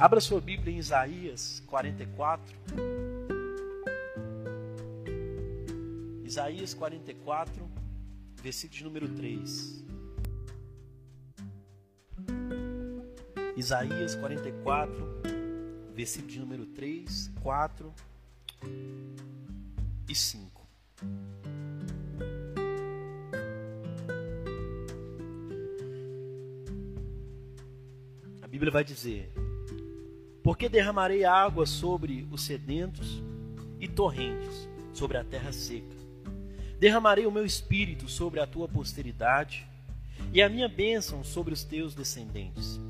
Abra sua Bíblia em Isaías 44. Isaías 44, versículo de número 3. Isaías 44, versículo de número 3, 4 e 5. A Bíblia vai dizer: Porque derramarei água sobre os sedentos e torrentes sobre a terra seca. Derramarei o meu espírito sobre a tua posteridade e a minha bênção sobre os teus descendentes.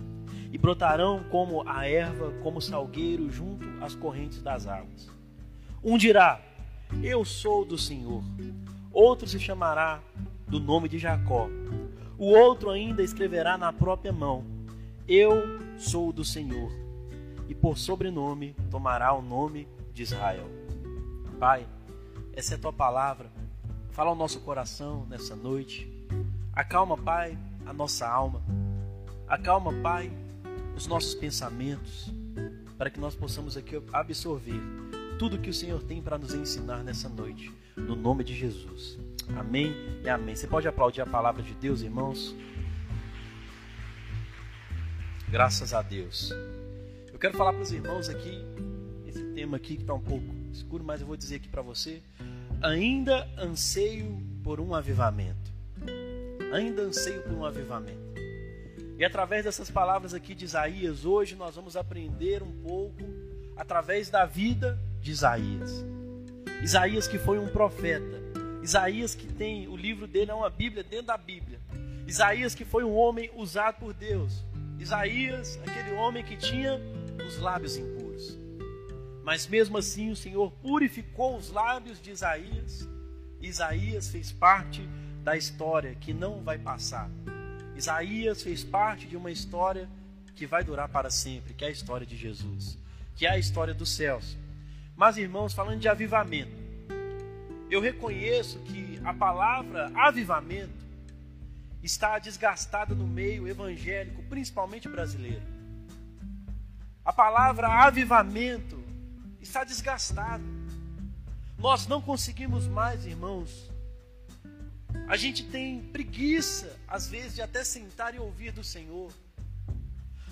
E brotarão como a erva, como salgueiro junto às correntes das águas. Um dirá: Eu sou do Senhor. Outro se chamará do nome de Jacó. O outro ainda escreverá na própria mão: Eu sou do Senhor. E por sobrenome tomará o nome de Israel. Pai, essa é a tua palavra Fala ao nosso coração nessa noite. Acalma, Pai, a nossa alma. Acalma, Pai, os nossos pensamentos, para que nós possamos aqui absorver tudo que o Senhor tem para nos ensinar nessa noite, no nome de Jesus. Amém e amém. Você pode aplaudir a palavra de Deus, irmãos? Graças a Deus. Eu quero falar para os irmãos aqui, esse tema aqui que está um pouco escuro, mas eu vou dizer aqui para você ainda anseio por um avivamento. Ainda anseio por um avivamento. E através dessas palavras aqui de Isaías, hoje nós vamos aprender um pouco através da vida de Isaías. Isaías que foi um profeta. Isaías que tem, o livro dele é uma Bíblia dentro da Bíblia. Isaías que foi um homem usado por Deus. Isaías, aquele homem que tinha os lábios impuros. Mas mesmo assim o Senhor purificou os lábios de Isaías. Isaías fez parte da história que não vai passar. Isaías fez parte de uma história que vai durar para sempre, que é a história de Jesus, que é a história dos céus. Mas irmãos, falando de avivamento, eu reconheço que a palavra avivamento está desgastada no meio evangélico, principalmente brasileiro. A palavra avivamento está desgastado. Nós não conseguimos mais, irmãos. A gente tem preguiça, às vezes, de até sentar e ouvir do Senhor.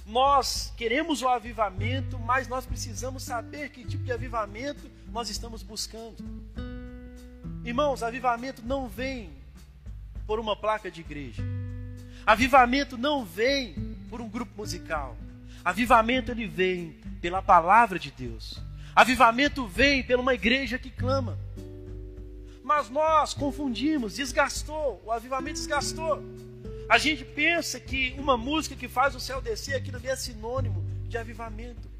Nós queremos o avivamento, mas nós precisamos saber que tipo de avivamento nós estamos buscando. Irmãos, avivamento não vem por uma placa de igreja. Avivamento não vem por um grupo musical. Avivamento ele vem pela palavra de Deus. Avivamento vem pela uma igreja que clama. Mas nós confundimos, desgastou, o avivamento desgastou. A gente pensa que uma música que faz o céu descer, aquilo ali é sinônimo de avivamento.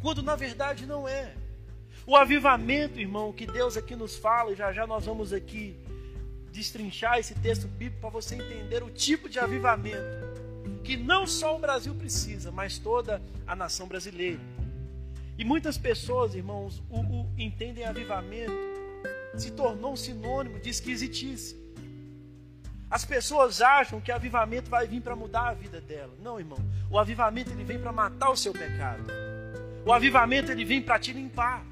Quando na verdade não é. O avivamento, irmão, que Deus aqui nos fala, e já já nós vamos aqui destrinchar esse texto bíblico para você entender o tipo de avivamento que não só o Brasil precisa, mas toda a nação brasileira. E muitas pessoas, irmãos, o, o entendem avivamento, se tornou um sinônimo de esquisitice. As pessoas acham que avivamento vai vir para mudar a vida dela. Não, irmão. O avivamento ele vem para matar o seu pecado. O avivamento ele vem para te limpar.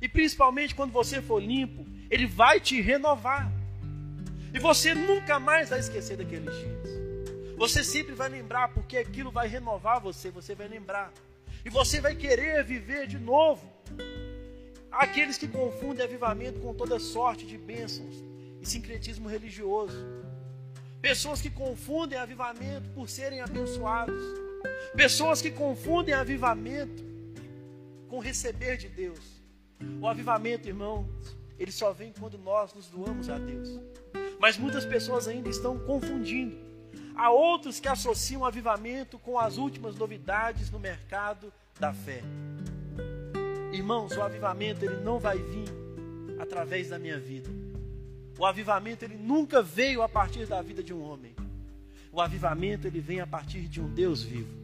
E principalmente quando você for limpo, ele vai te renovar. E você nunca mais vai esquecer daqueles dias. Você sempre vai lembrar, porque aquilo vai renovar você, você vai lembrar e você vai querer viver de novo. Aqueles que confundem avivamento com toda sorte de bênçãos e sincretismo religioso. Pessoas que confundem avivamento por serem abençoados. Pessoas que confundem avivamento com receber de Deus. O avivamento, irmãos, ele só vem quando nós nos doamos a Deus. Mas muitas pessoas ainda estão confundindo Há outros que associam o avivamento com as últimas novidades no mercado da fé. Irmãos, o avivamento ele não vai vir através da minha vida. O avivamento ele nunca veio a partir da vida de um homem. O avivamento ele vem a partir de um Deus vivo.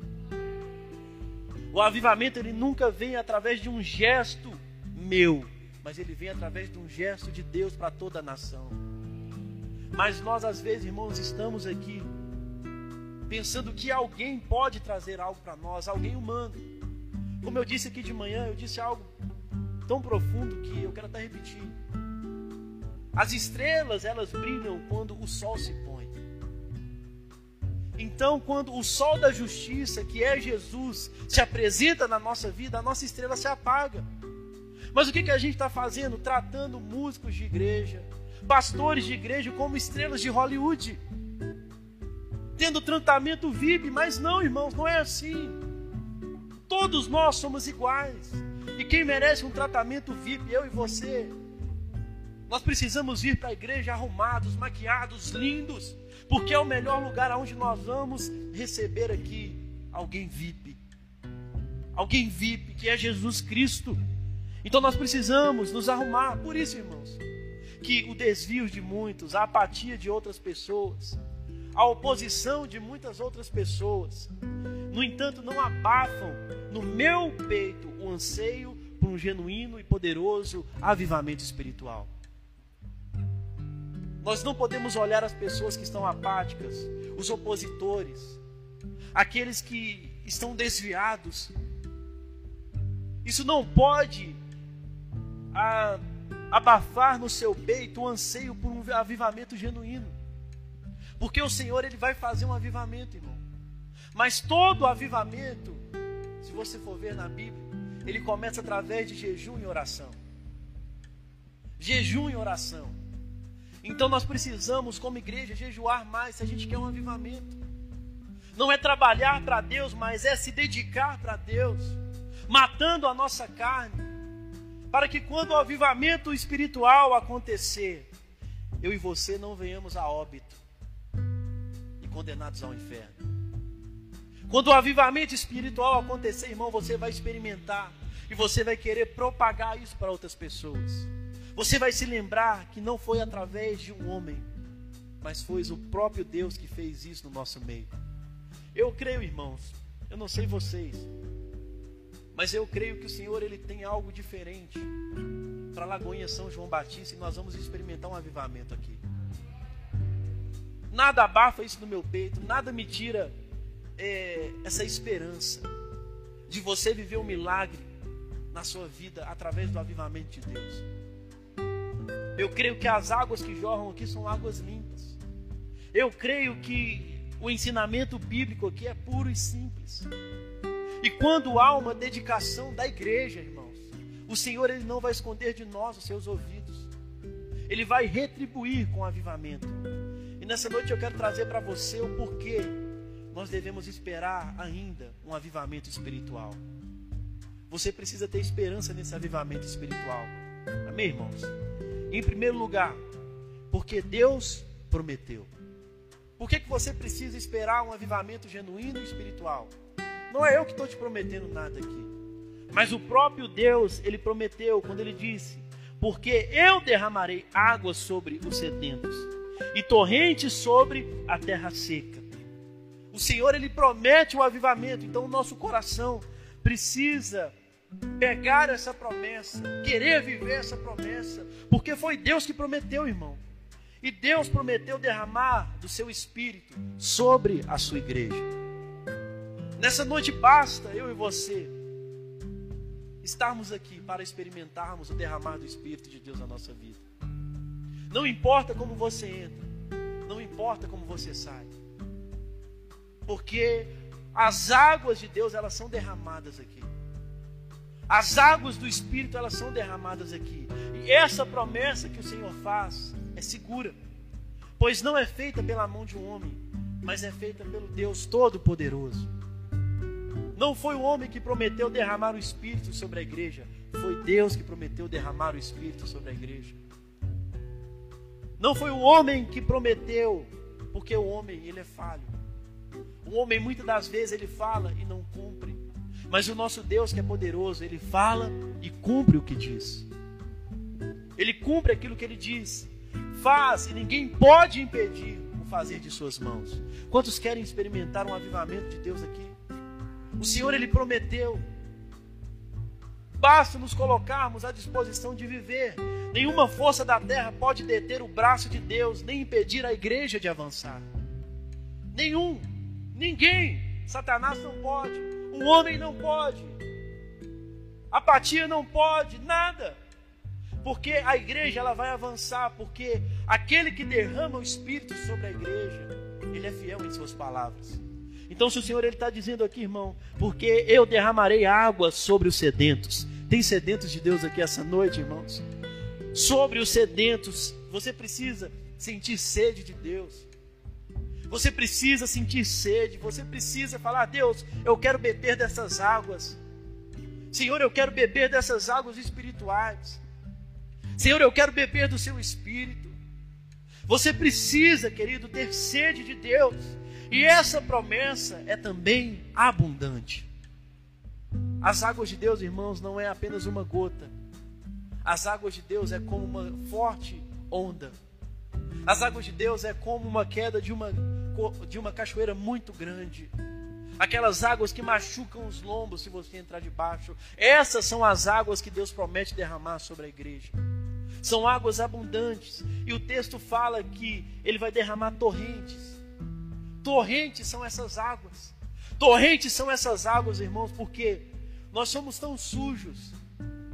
O avivamento ele nunca vem através de um gesto meu, mas ele vem através de um gesto de Deus para toda a nação. Mas nós às vezes, irmãos, estamos aqui pensando que alguém pode trazer algo para nós, alguém humano. Como eu disse aqui de manhã, eu disse algo tão profundo que eu quero até repetir. As estrelas, elas brilham quando o sol se põe. Então, quando o sol da justiça, que é Jesus, se apresenta na nossa vida, a nossa estrela se apaga. Mas o que, que a gente está fazendo? Tratando músicos de igreja, pastores de igreja como estrelas de Hollywood, tendo tratamento VIP, mas não, irmãos, não é assim. Todos nós somos iguais. E quem merece um tratamento VIP, eu e você. Nós precisamos vir para a igreja arrumados, maquiados, lindos, porque é o melhor lugar onde nós vamos receber aqui alguém VIP. Alguém VIP, que é Jesus Cristo. Então nós precisamos nos arrumar. Por isso, irmãos, que o desvio de muitos, a apatia de outras pessoas, a oposição de muitas outras pessoas, no entanto, não abafam no meu peito o anseio por um genuíno e poderoso avivamento espiritual. Nós não podemos olhar as pessoas que estão apáticas, os opositores, aqueles que estão desviados. Isso não pode a, abafar no seu peito o anseio por um avivamento genuíno. Porque o Senhor ele vai fazer um avivamento, irmão. Mas todo avivamento, se você for ver na Bíblia, ele começa através de jejum e oração. Jejum e oração. Então nós precisamos, como igreja, jejuar mais se a gente quer um avivamento. Não é trabalhar para Deus, mas é se dedicar para Deus, matando a nossa carne, para que quando o avivamento espiritual acontecer, eu e você não venhamos a óbito condenados ao inferno. Quando o avivamento espiritual acontecer, irmão, você vai experimentar e você vai querer propagar isso para outras pessoas. Você vai se lembrar que não foi através de um homem, mas foi o próprio Deus que fez isso no nosso meio. Eu creio, irmãos, eu não sei vocês, mas eu creio que o Senhor ele tem algo diferente para Lagoinha São João Batista e nós vamos experimentar um avivamento aqui. Nada abafa isso no meu peito, nada me tira é, essa esperança de você viver um milagre na sua vida através do avivamento de Deus. Eu creio que as águas que jorram aqui são águas limpas. Eu creio que o ensinamento bíblico aqui é puro e simples. E quando há uma dedicação da igreja, irmãos, o Senhor ele não vai esconder de nós os seus ouvidos. Ele vai retribuir com avivamento. E nessa noite eu quero trazer para você o porquê nós devemos esperar ainda um avivamento espiritual. Você precisa ter esperança nesse avivamento espiritual. Amém, irmãos? Em primeiro lugar, porque Deus prometeu. Por que, que você precisa esperar um avivamento genuíno e espiritual? Não é eu que estou te prometendo nada aqui. Mas o próprio Deus, ele prometeu quando ele disse: Porque eu derramarei águas sobre os sedentos e torrentes sobre a terra seca. O Senhor, ele promete o avivamento, então o nosso coração precisa pegar essa promessa, querer viver essa promessa, porque foi Deus que prometeu, irmão. E Deus prometeu derramar do seu espírito sobre a sua igreja. Nessa noite basta eu e você estarmos aqui para experimentarmos o derramar do Espírito de Deus na nossa vida. Não importa como você entra, não importa como você sai, porque as águas de Deus elas são derramadas aqui. As águas do Espírito elas são derramadas aqui. E essa promessa que o Senhor faz é segura, pois não é feita pela mão de um homem, mas é feita pelo Deus Todo-Poderoso. Não foi o homem que prometeu derramar o Espírito sobre a igreja, foi Deus que prometeu derramar o Espírito sobre a igreja. Não foi o homem que prometeu, porque o homem ele é falho. O homem muitas das vezes ele fala e não cumpre. Mas o nosso Deus que é poderoso, ele fala e cumpre o que diz. Ele cumpre aquilo que ele diz. Faz e ninguém pode impedir o fazer de suas mãos. Quantos querem experimentar um avivamento de Deus aqui? O Senhor ele prometeu. Basta nos colocarmos à disposição de viver. Nenhuma força da terra pode deter o braço de Deus, nem impedir a igreja de avançar. Nenhum, Ninguém. Satanás não pode. O homem não pode. Apatia não pode, nada. Porque a igreja ela vai avançar, porque aquele que derrama o Espírito sobre a igreja, ele é fiel em suas palavras. Então, se o Senhor está dizendo aqui, irmão, porque eu derramarei água sobre os sedentos. Tem sedentos de Deus aqui essa noite, irmãos? Sobre os sedentos, você precisa sentir sede de Deus. Você precisa sentir sede, você precisa falar: Deus, eu quero beber dessas águas. Senhor, eu quero beber dessas águas espirituais. Senhor, eu quero beber do seu espírito. Você precisa, querido, ter sede de Deus. E essa promessa é também abundante. As águas de Deus, irmãos, não é apenas uma gota. As águas de Deus é como uma forte onda. As águas de Deus é como uma queda de uma, de uma cachoeira muito grande. Aquelas águas que machucam os lombos se você entrar debaixo. Essas são as águas que Deus promete derramar sobre a igreja. São águas abundantes. E o texto fala que ele vai derramar torrentes. Torrentes são essas águas. Torrentes são essas águas, irmãos, porque nós somos tão sujos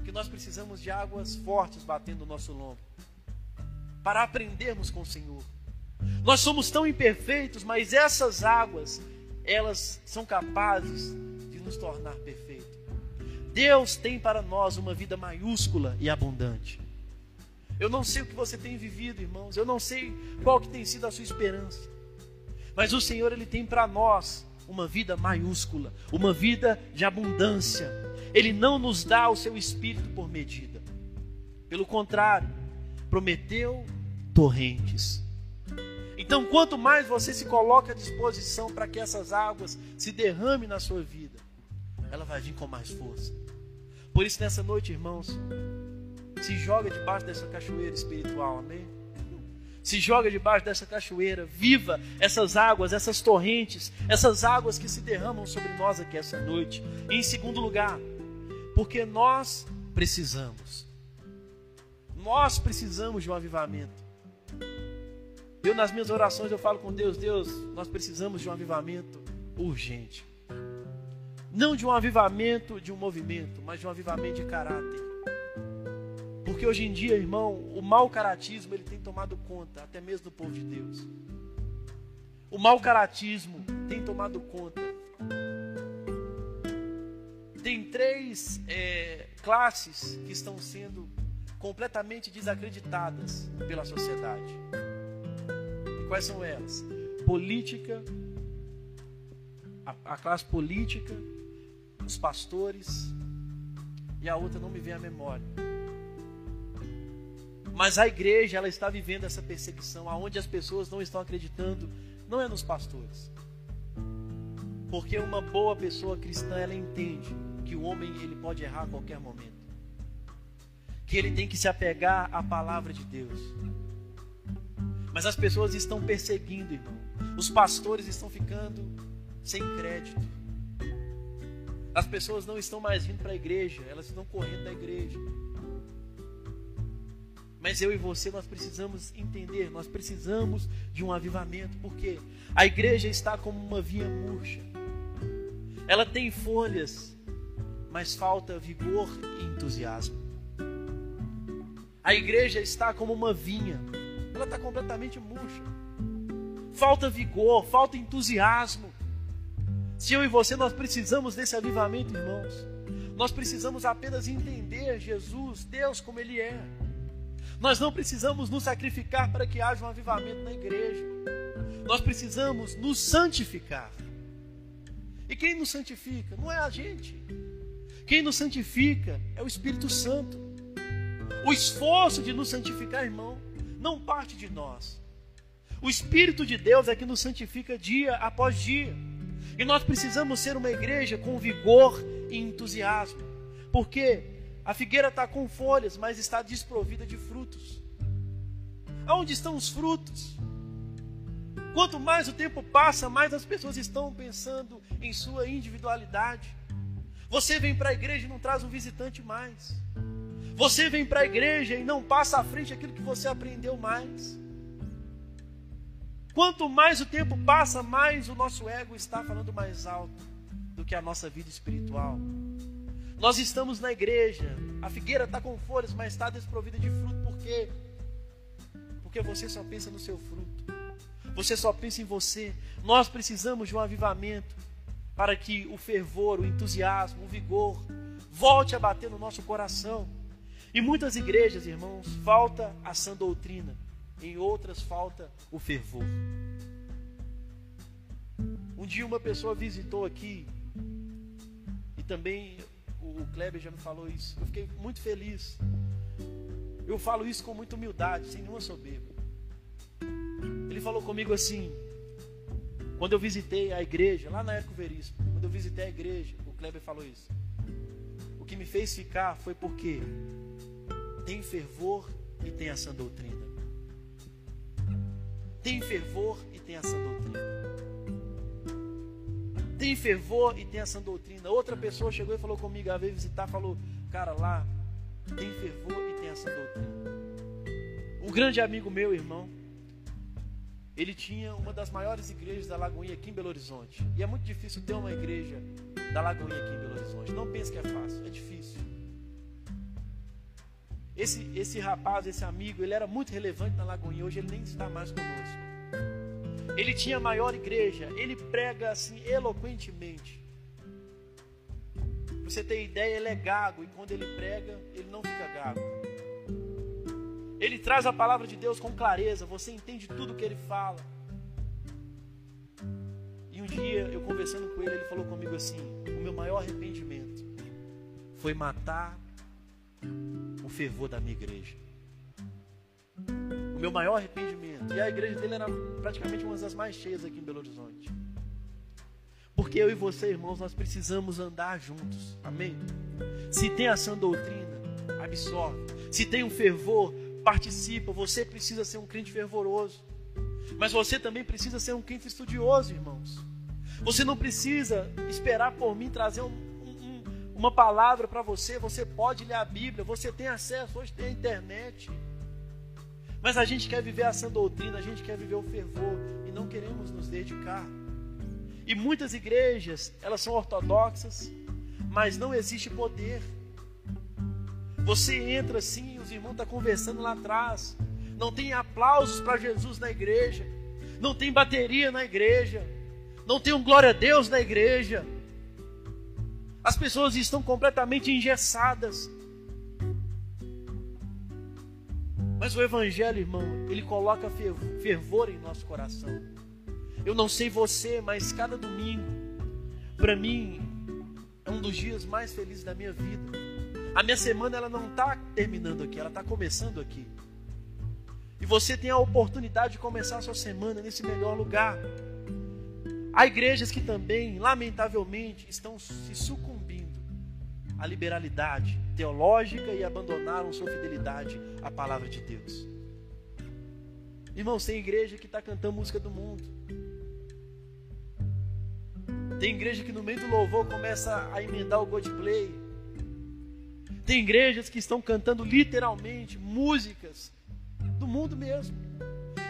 que nós precisamos de águas fortes batendo no nosso lombo para aprendermos com o Senhor. Nós somos tão imperfeitos, mas essas águas, elas são capazes de nos tornar perfeitos. Deus tem para nós uma vida maiúscula e abundante. Eu não sei o que você tem vivido, irmãos. Eu não sei qual que tem sido a sua esperança. Mas o Senhor ele tem para nós uma vida maiúscula, uma vida de abundância. Ele não nos dá o seu espírito por medida. Pelo contrário, prometeu torrentes. Então, quanto mais você se coloca à disposição para que essas águas se derramem na sua vida, ela vai vir com mais força. Por isso, nessa noite, irmãos, se joga debaixo dessa cachoeira espiritual, amém? Se joga debaixo dessa cachoeira, viva essas águas, essas torrentes, essas águas que se derramam sobre nós aqui essa noite. E em segundo lugar, porque nós precisamos. Nós precisamos de um avivamento. Eu nas minhas orações eu falo com Deus, Deus, nós precisamos de um avivamento urgente. Não de um avivamento de um movimento, mas de um avivamento de caráter. Porque hoje em dia, irmão, o mau caratismo ele tem tomado conta, até mesmo do povo de Deus. O mau caratismo tem tomado conta. Tem três é, classes que estão sendo completamente desacreditadas pela sociedade. E quais são elas? Política, a, a classe política, os pastores e a outra não me vem à memória. Mas a igreja ela está vivendo essa perseguição, aonde as pessoas não estão acreditando, não é nos pastores. Porque uma boa pessoa cristã, ela entende que o homem ele pode errar a qualquer momento. Que ele tem que se apegar à palavra de Deus. Mas as pessoas estão perseguindo, irmão. Os pastores estão ficando sem crédito. As pessoas não estão mais vindo para a igreja, elas estão correndo da igreja. Mas eu e você, nós precisamos entender, nós precisamos de um avivamento, porque a igreja está como uma vinha murcha. Ela tem folhas, mas falta vigor e entusiasmo. A igreja está como uma vinha, ela está completamente murcha. Falta vigor, falta entusiasmo. Se eu e você nós precisamos desse avivamento, irmãos, nós precisamos apenas entender Jesus, Deus como Ele é. Nós não precisamos nos sacrificar para que haja um avivamento na igreja. Nós precisamos nos santificar. E quem nos santifica? Não é a gente. Quem nos santifica é o Espírito Santo. O esforço de nos santificar, irmão, não parte de nós. O Espírito de Deus é que nos santifica dia após dia. E nós precisamos ser uma igreja com vigor e entusiasmo. Porque a figueira está com folhas, mas está desprovida de frutos. Aonde estão os frutos? Quanto mais o tempo passa, mais as pessoas estão pensando em sua individualidade. Você vem para a igreja e não traz um visitante mais. Você vem para a igreja e não passa à frente aquilo que você aprendeu mais. Quanto mais o tempo passa, mais o nosso ego está falando mais alto do que a nossa vida espiritual. Nós estamos na igreja, a figueira está com folhas, mas está desprovida de fruto, por quê? Porque você só pensa no seu fruto, você só pensa em você. Nós precisamos de um avivamento para que o fervor, o entusiasmo, o vigor volte a bater no nosso coração. Em muitas igrejas, irmãos, falta a sã doutrina, em outras falta o fervor. Um dia uma pessoa visitou aqui e também o Kleber já me falou isso. Eu fiquei muito feliz. Eu falo isso com muita humildade, sem nenhuma soberba. Ele falou comigo assim: quando eu visitei a igreja, lá na Érico Veríssimo, quando eu visitei a igreja, o Kleber falou isso. O que me fez ficar foi porque tem fervor e tem essa doutrina. Tem fervor e tem essa doutrina. Tem fervor e tem essa doutrina. Outra pessoa chegou e falou comigo, ela veio visitar, falou, cara, lá tem fervor e tem essa doutrina. Um grande amigo meu, irmão, ele tinha uma das maiores igrejas da Lagoinha aqui em Belo Horizonte. E é muito difícil ter uma igreja da Lagoinha aqui em Belo Horizonte. Não pense que é fácil, é difícil. Esse, esse rapaz, esse amigo, ele era muito relevante na Lagoinha. Hoje ele nem está mais conosco. Ele tinha a maior igreja. Ele prega assim eloquentemente. Pra você ter ideia, ele é gago. E quando ele prega, ele não fica gago. Ele traz a palavra de Deus com clareza. Você entende tudo que ele fala. E um dia, eu conversando com ele, ele falou comigo assim: O meu maior arrependimento foi matar o fervor da minha igreja. Meu maior arrependimento. E a igreja dele era praticamente uma das mais cheias aqui em Belo Horizonte. Porque eu e você, irmãos, nós precisamos andar juntos. Amém? Se tem ação doutrina, absorve. Se tem um fervor, participa. Você precisa ser um crente fervoroso. Mas você também precisa ser um crente estudioso, irmãos. Você não precisa esperar por mim trazer um, uma palavra para você, você pode ler a Bíblia, você tem acesso, hoje tem a internet. Mas a gente quer viver a sã doutrina, a gente quer viver o fervor e não queremos nos dedicar. E muitas igrejas, elas são ortodoxas, mas não existe poder. Você entra assim, os irmãos estão tá conversando lá atrás. Não tem aplausos para Jesus na igreja. Não tem bateria na igreja. Não tem um glória a Deus na igreja. As pessoas estão completamente engessadas. Mas o Evangelho, irmão, ele coloca fervor em nosso coração. Eu não sei você, mas cada domingo, para mim, é um dos dias mais felizes da minha vida. A minha semana ela não está terminando aqui, ela está começando aqui. E você tem a oportunidade de começar a sua semana nesse melhor lugar. Há igrejas que também, lamentavelmente, estão se sucumbindo à liberalidade teológica e abandonaram sua fidelidade à palavra de Deus. Irmãos, tem igreja que está cantando música do mundo. Tem igreja que no meio do louvor começa a emendar o Godplay. Tem igrejas que estão cantando literalmente músicas do mundo mesmo.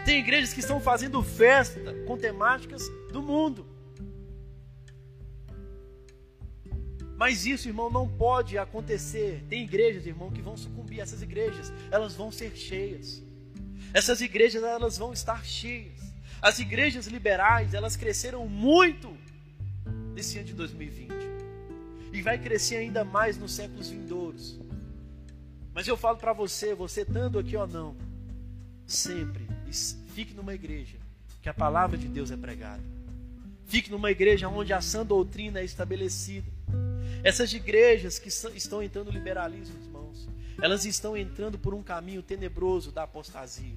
Tem igrejas que estão fazendo festa com temáticas do mundo. Mas isso, irmão, não pode acontecer. Tem igrejas, irmão, que vão sucumbir. Essas igrejas, elas vão ser cheias. Essas igrejas, elas vão estar cheias. As igrejas liberais, elas cresceram muito nesse ano de 2020. E vai crescer ainda mais nos séculos vindouros. Mas eu falo para você, você estando aqui ou não, sempre fique numa igreja que a palavra de Deus é pregada. Fique numa igreja onde a sã doutrina é estabelecida. Essas igrejas que estão entrando no liberalismo, irmãos, elas estão entrando por um caminho tenebroso da apostasia.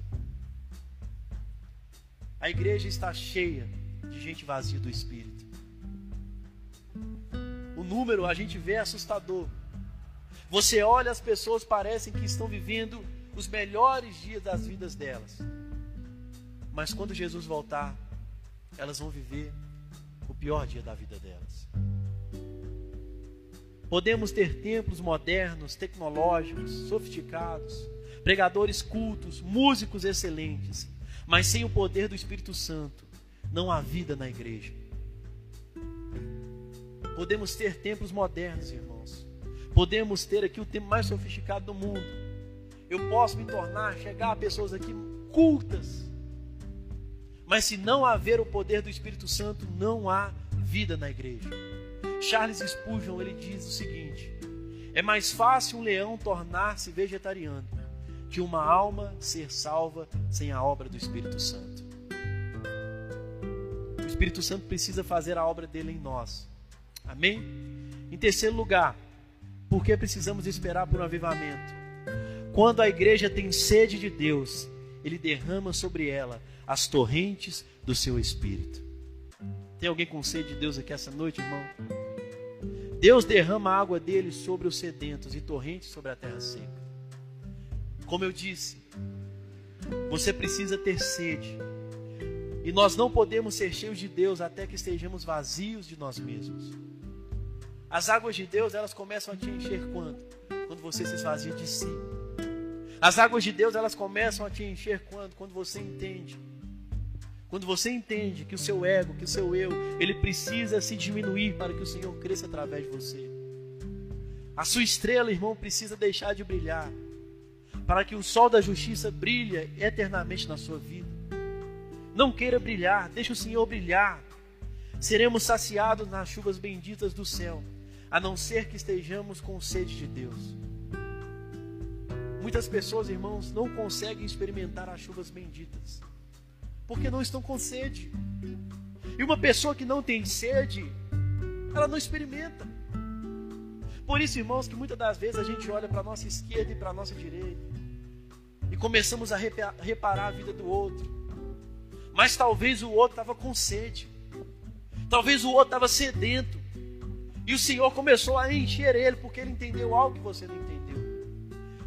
A igreja está cheia de gente vazia do espírito. O número a gente vê é assustador. Você olha, as pessoas parecem que estão vivendo os melhores dias das vidas delas. Mas quando Jesus voltar, elas vão viver o pior dia da vida delas. Podemos ter templos modernos, tecnológicos, sofisticados, pregadores cultos, músicos excelentes, Mas sem o poder do Espírito Santo, não há vida na igreja. Podemos ter templos modernos, irmãos. Podemos ter aqui o tempo mais sofisticado do mundo. Eu posso me tornar, chegar a pessoas aqui cultas. Mas se não haver o poder do Espírito Santo, não há vida na igreja. Charles Spurgeon ele diz o seguinte: é mais fácil um leão tornar-se vegetariano que uma alma ser salva sem a obra do Espírito Santo. O Espírito Santo precisa fazer a obra dele em nós. Amém? Em terceiro lugar, por que precisamos esperar por um avivamento? Quando a igreja tem sede de Deus, ele derrama sobre ela as torrentes do seu espírito. Tem alguém com sede de Deus aqui essa noite, irmão? Deus derrama a água dele sobre os sedentos e torrentes sobre a terra seca. Como eu disse, você precisa ter sede. E nós não podemos ser cheios de Deus até que estejamos vazios de nós mesmos. As águas de Deus, elas começam a te encher quando? Quando você se esvazia de si. As águas de Deus, elas começam a te encher quando? Quando você entende quando você entende que o seu ego, que o seu eu, ele precisa se diminuir para que o Senhor cresça através de você. A sua estrela, irmão, precisa deixar de brilhar para que o sol da justiça brilhe eternamente na sua vida. Não queira brilhar, deixe o Senhor brilhar. Seremos saciados nas chuvas benditas do céu, a não ser que estejamos com sede de Deus. Muitas pessoas, irmãos, não conseguem experimentar as chuvas benditas porque não estão com sede. E uma pessoa que não tem sede, ela não experimenta. Por isso, irmãos, que muitas das vezes a gente olha para a nossa esquerda e para a nossa direita e começamos a reparar a vida do outro. Mas talvez o outro estava com sede, talvez o outro estava sedento, e o Senhor começou a encher ele porque ele entendeu algo que você não entendeu.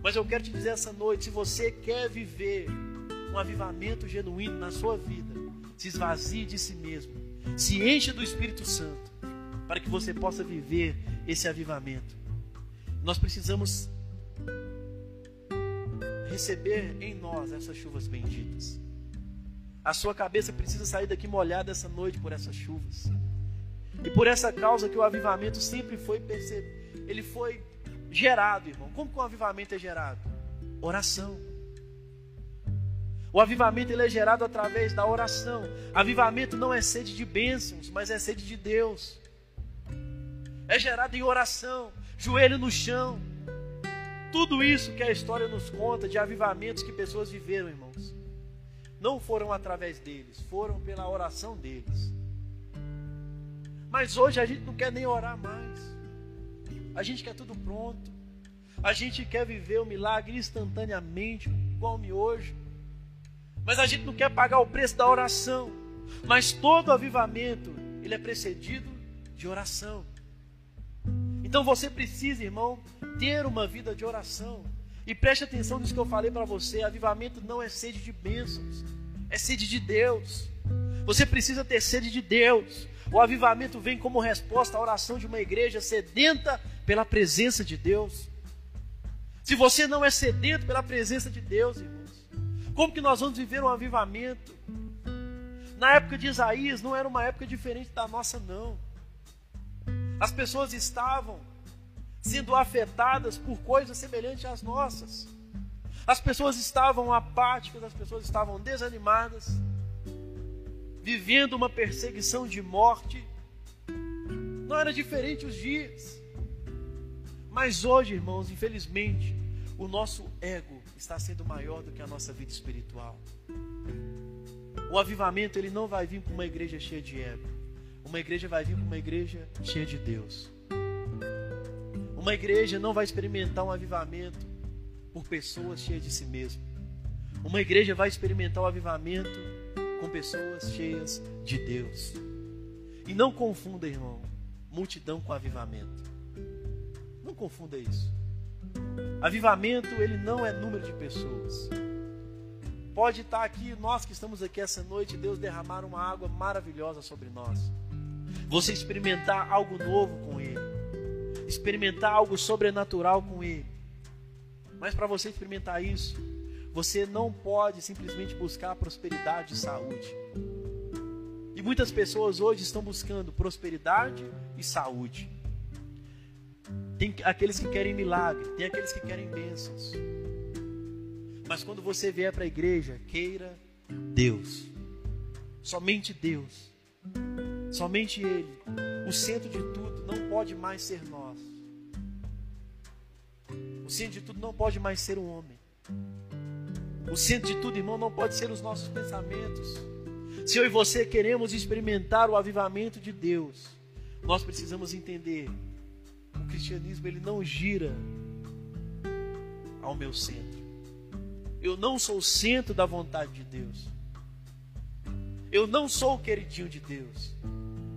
Mas eu quero te dizer essa noite: se você quer viver um avivamento genuíno na sua vida, se esvazie de si mesmo, se encha do Espírito Santo, para que você possa viver esse avivamento. Nós precisamos receber em nós essas chuvas benditas. A sua cabeça precisa sair daqui molhada essa noite por essas chuvas. E por essa causa que o avivamento sempre foi percebido, ele foi gerado, irmão. Como que o avivamento é gerado? Oração. O avivamento ele é gerado através da oração. Avivamento não é sede de bênçãos, mas é sede de Deus. É gerado em oração, joelho no chão. Tudo isso que a história nos conta de avivamentos que pessoas viveram, irmãos, não foram através deles, foram pela oração deles. Mas hoje a gente não quer nem orar mais. A gente quer tudo pronto. A gente quer viver o milagre instantaneamente, igual hoje. Mas a gente não quer pagar o preço da oração. Mas todo avivamento, ele é precedido de oração. Então você precisa, irmão, ter uma vida de oração. E preste atenção nisso que eu falei para você: avivamento não é sede de bênçãos, é sede de Deus. Você precisa ter sede de Deus. O avivamento vem como resposta à oração de uma igreja sedenta pela presença de Deus. Se você não é sedento pela presença de Deus, irmão, como que nós vamos viver um avivamento? Na época de Isaías não era uma época diferente da nossa, não. As pessoas estavam sendo afetadas por coisas semelhantes às nossas. As pessoas estavam apáticas, as pessoas estavam desanimadas, vivendo uma perseguição de morte. Não era diferente os dias. Mas hoje, irmãos, infelizmente, o nosso ego está sendo maior do que a nossa vida espiritual. O avivamento ele não vai vir com uma igreja cheia de ego. Uma igreja vai vir com uma igreja cheia de Deus. Uma igreja não vai experimentar um avivamento por pessoas cheias de si mesmo. Uma igreja vai experimentar o um avivamento com pessoas cheias de Deus. E não confunda, irmão, multidão com avivamento. Não confunda isso. Avivamento, ele não é número de pessoas. Pode estar aqui, nós que estamos aqui essa noite, Deus derramar uma água maravilhosa sobre nós. Você experimentar algo novo com Ele. Experimentar algo sobrenatural com Ele. Mas para você experimentar isso, você não pode simplesmente buscar prosperidade e saúde. E muitas pessoas hoje estão buscando prosperidade e saúde. Tem aqueles que querem milagre, tem aqueles que querem bênçãos. Mas quando você vier para a igreja, queira Deus. Somente Deus. Somente Ele. O centro de tudo não pode mais ser nós. O centro de tudo não pode mais ser um homem. O centro de tudo, irmão, não pode ser os nossos pensamentos. Se eu e você queremos experimentar o avivamento de Deus, nós precisamos entender: o cristianismo ele não gira ao meu centro. Eu não sou o centro da vontade de Deus. Eu não sou o queridinho de Deus,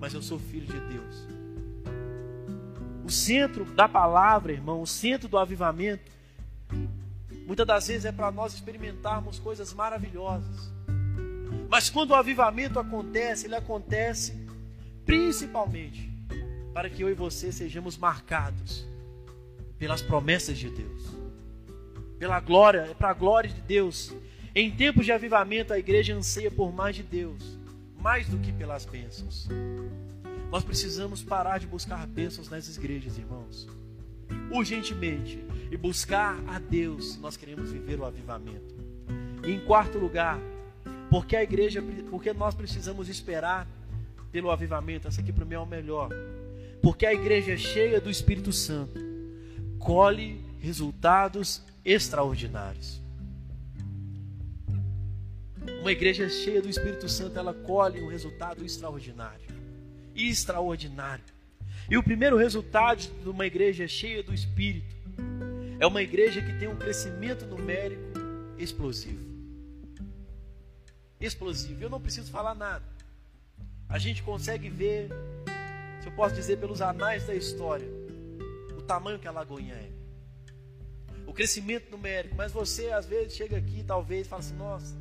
mas eu sou filho de Deus. O centro da palavra, irmão, o centro do avivamento Muitas das vezes é para nós experimentarmos coisas maravilhosas. Mas quando o avivamento acontece, ele acontece principalmente para que eu e você sejamos marcados pelas promessas de Deus. Pela glória, é para a glória de Deus. Em tempos de avivamento, a igreja anseia por mais de Deus, mais do que pelas bênçãos. Nós precisamos parar de buscar bênçãos nas igrejas, irmãos urgentemente e buscar a Deus se nós queremos viver o avivamento. E em quarto lugar, porque a igreja, porque nós precisamos esperar pelo avivamento, essa aqui para mim é o melhor. Porque a igreja é cheia do Espírito Santo colhe resultados extraordinários. Uma igreja cheia do Espírito Santo, ela colhe um resultado extraordinário. Extraordinário. E o primeiro resultado de uma igreja cheia do Espírito é uma igreja que tem um crescimento numérico explosivo. Explosivo. Eu não preciso falar nada. A gente consegue ver, se eu posso dizer, pelos anais da história, o tamanho que a Lagoinha é. O crescimento numérico. Mas você, às vezes, chega aqui, talvez, e fala assim: nossa,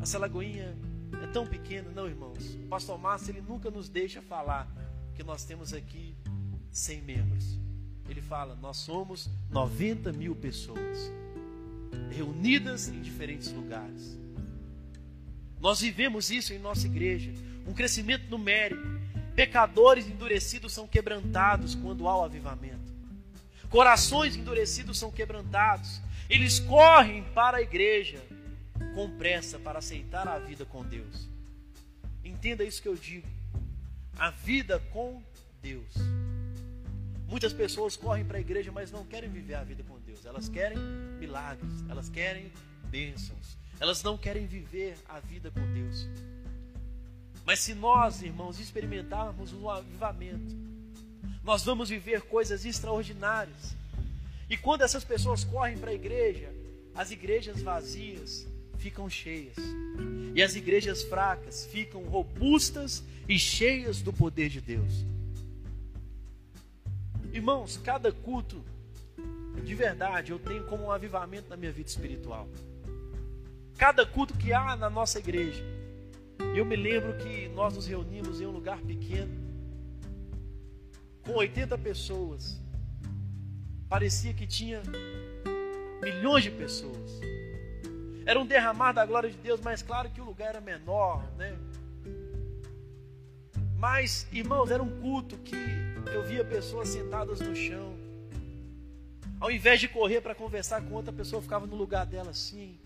essa Lagoinha é tão pequena. Não, irmãos. O pastor Márcio, ele nunca nos deixa falar que nós temos aqui 100 membros. Ele fala: nós somos 90 mil pessoas reunidas em diferentes lugares. Nós vivemos isso em nossa igreja, um crescimento numérico. Pecadores endurecidos são quebrantados quando há o avivamento. Corações endurecidos são quebrantados. Eles correm para a igreja com pressa para aceitar a vida com Deus. Entenda isso que eu digo a vida com Deus. Muitas pessoas correm para a igreja, mas não querem viver a vida com Deus. Elas querem milagres, elas querem bênçãos. Elas não querem viver a vida com Deus. Mas se nós, irmãos, experimentarmos o avivamento, nós vamos viver coisas extraordinárias. E quando essas pessoas correm para a igreja, as igrejas vazias ficam cheias. E as igrejas fracas ficam robustas e cheias do poder de Deus. Irmãos, cada culto, de verdade, eu tenho como um avivamento na minha vida espiritual. Cada culto que há na nossa igreja, eu me lembro que nós nos reunimos em um lugar pequeno, com 80 pessoas. Parecia que tinha milhões de pessoas. Era um derramar da glória de Deus, mas claro que o lugar era menor, né? Mas, irmãos, era um culto que eu via pessoas sentadas no chão. Ao invés de correr para conversar com outra pessoa, ficava no lugar dela assim,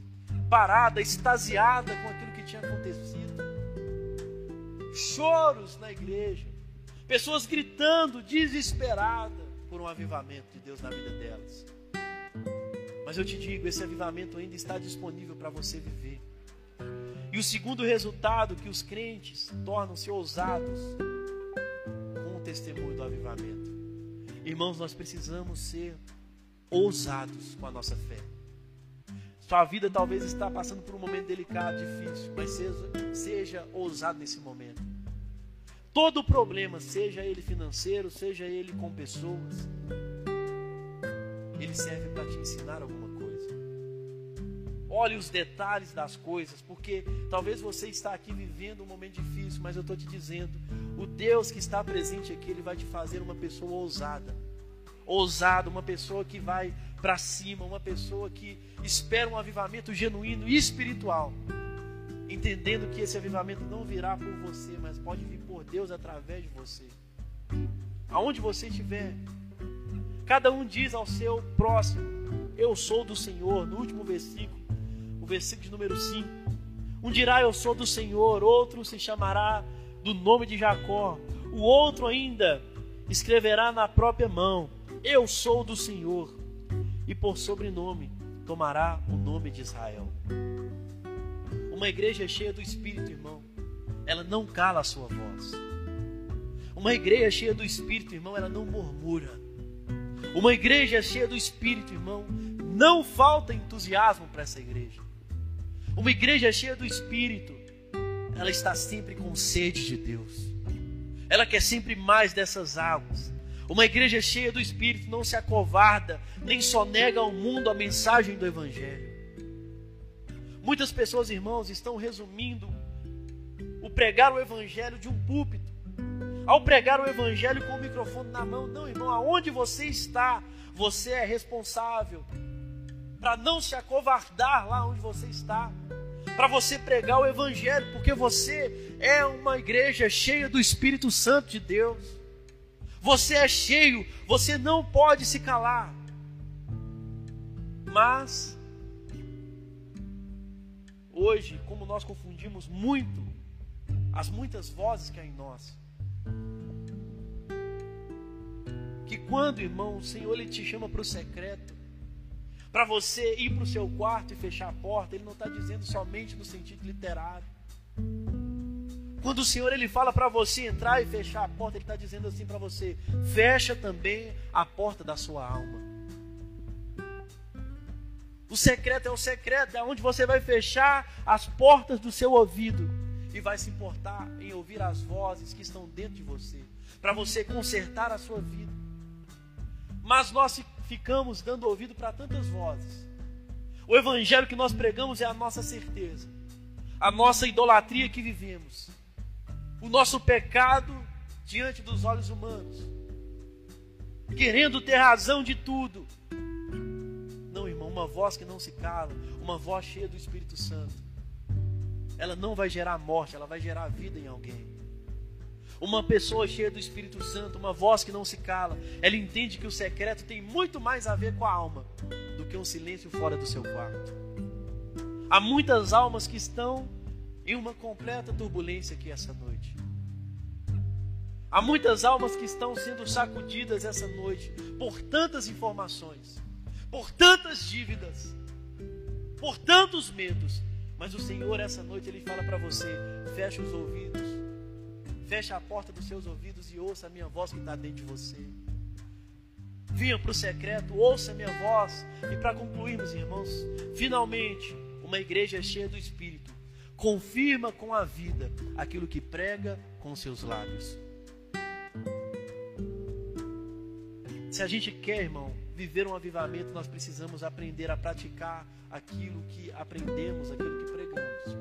parada, extasiada com aquilo que tinha acontecido. Choros na igreja. Pessoas gritando, desesperadas por um avivamento de Deus na vida delas. Mas eu te digo, esse avivamento ainda está disponível para você viver. E o segundo resultado que os crentes tornam-se ousados com o testemunho do avivamento. Irmãos, nós precisamos ser ousados com a nossa fé. Sua vida talvez está passando por um momento delicado, difícil, mas seja, seja ousado nesse momento. Todo problema, seja ele financeiro, seja ele com pessoas, ele serve para te ensinar alguma coisa. Olhe os detalhes das coisas, porque talvez você está aqui vivendo um momento difícil, mas eu estou te dizendo, o Deus que está presente aqui, ele vai te fazer uma pessoa ousada. Ousada, uma pessoa que vai para cima, uma pessoa que espera um avivamento genuíno e espiritual, entendendo que esse avivamento não virá por você, mas pode vir por Deus através de você. Aonde você estiver, cada um diz ao seu próximo: Eu sou do Senhor, no último versículo, o versículo de número 5. Um dirá: Eu sou do Senhor, outro se chamará do nome de Jacó, o outro ainda escreverá na própria mão: Eu sou do Senhor, e por sobrenome tomará o nome de Israel. Uma igreja cheia do Espírito, irmão, ela não cala a sua voz. Uma igreja cheia do Espírito, irmão, ela não murmura. Uma igreja cheia do Espírito, irmão, não falta entusiasmo para essa igreja. Uma igreja cheia do Espírito, ela está sempre com sede de Deus. Ela quer sempre mais dessas águas. Uma igreja cheia do Espírito não se acovarda, nem só nega ao mundo a mensagem do Evangelho. Muitas pessoas, irmãos, estão resumindo o pregar o Evangelho de um púlpito. Ao pregar o Evangelho com o microfone na mão, não, irmão, aonde você está, você é responsável para não se acovardar lá onde você está para você pregar o Evangelho, porque você é uma igreja cheia do Espírito Santo de Deus. Você é cheio, você não pode se calar. Mas, hoje, como nós confundimos muito as muitas vozes que há em nós, que quando, irmão, o Senhor ele te chama para o secreto, para você ir para o seu quarto e fechar a porta, ele não está dizendo somente no sentido literário. Quando o Senhor ele fala para você entrar e fechar a porta, ele está dizendo assim para você: fecha também a porta da sua alma. O secreto é o secreto, é onde você vai fechar as portas do seu ouvido e vai se importar em ouvir as vozes que estão dentro de você, para você consertar a sua vida. Mas nós ficamos dando ouvido para tantas vozes. O evangelho que nós pregamos é a nossa certeza, a nossa idolatria que vivemos, o nosso pecado diante dos olhos humanos, querendo ter razão de tudo. Não, irmão, uma voz que não se cala, uma voz cheia do Espírito Santo, ela não vai gerar morte, ela vai gerar vida em alguém. Uma pessoa cheia do Espírito Santo, uma voz que não se cala, ela entende que o secreto tem muito mais a ver com a alma do que um silêncio fora do seu quarto. Há muitas almas que estão em uma completa turbulência aqui essa noite. Há muitas almas que estão sendo sacudidas essa noite por tantas informações, por tantas dívidas, por tantos medos. Mas o Senhor, essa noite, Ele fala para você: feche os ouvidos, Feche a porta dos seus ouvidos e ouça a minha voz que está dentro de você. Vinha para o secreto, ouça a minha voz. E para concluirmos, irmãos, finalmente, uma igreja cheia do Espírito confirma com a vida aquilo que prega com seus lábios. Se a gente quer, irmão, viver um avivamento, nós precisamos aprender a praticar aquilo que aprendemos, aquilo que pregamos.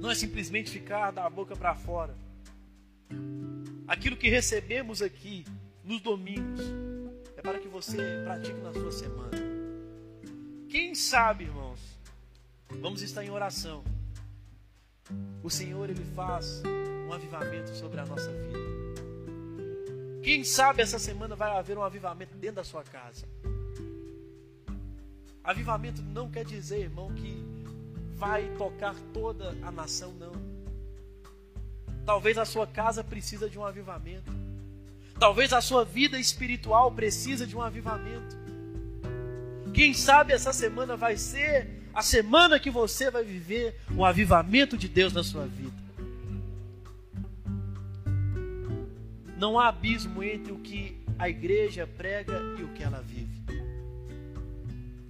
Não é simplesmente ficar da boca para fora. Aquilo que recebemos aqui nos domingos é para que você pratique na sua semana. Quem sabe, irmãos, vamos estar em oração. O Senhor ele faz um avivamento sobre a nossa vida. Quem sabe essa semana vai haver um avivamento dentro da sua casa. Avivamento não quer dizer, irmão, que vai tocar toda a nação, não. Talvez a sua casa precisa de um avivamento. Talvez a sua vida espiritual precisa de um avivamento. Quem sabe essa semana vai ser a semana que você vai viver o avivamento de Deus na sua vida. Não há abismo entre o que a igreja prega e o que ela vive.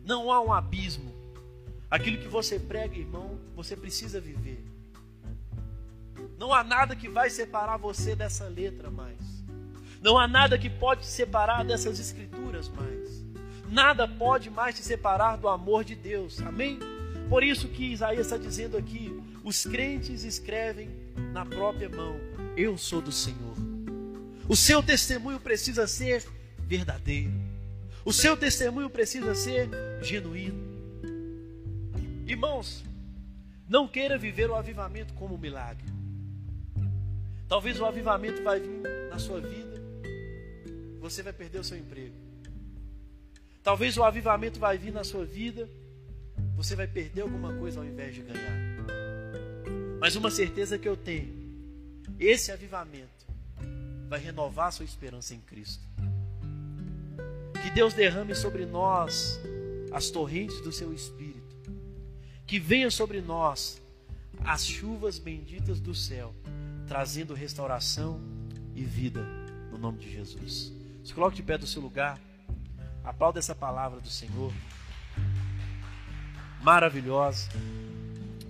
Não há um abismo Aquilo que você prega, irmão, você precisa viver. Não há nada que vai separar você dessa letra mais. Não há nada que pode separar dessas escrituras mais. Nada pode mais te separar do amor de Deus. Amém? Por isso que Isaías está dizendo aqui: os crentes escrevem na própria mão: Eu sou do Senhor. O seu testemunho precisa ser verdadeiro. O seu testemunho precisa ser genuíno. Irmãos, não queira viver o avivamento como um milagre. Talvez o avivamento vai vir na sua vida, você vai perder o seu emprego. Talvez o avivamento vai vir na sua vida, você vai perder alguma coisa ao invés de ganhar. Mas uma certeza que eu tenho, esse avivamento vai renovar sua esperança em Cristo. Que Deus derrame sobre nós as torrentes do seu espírito. Que venha sobre nós as chuvas benditas do céu, trazendo restauração e vida no nome de Jesus. Se coloque de pé do seu lugar. Aplauda essa palavra do Senhor. Maravilhosa.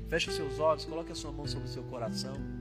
Feche os seus olhos, coloque a sua mão sobre o seu coração.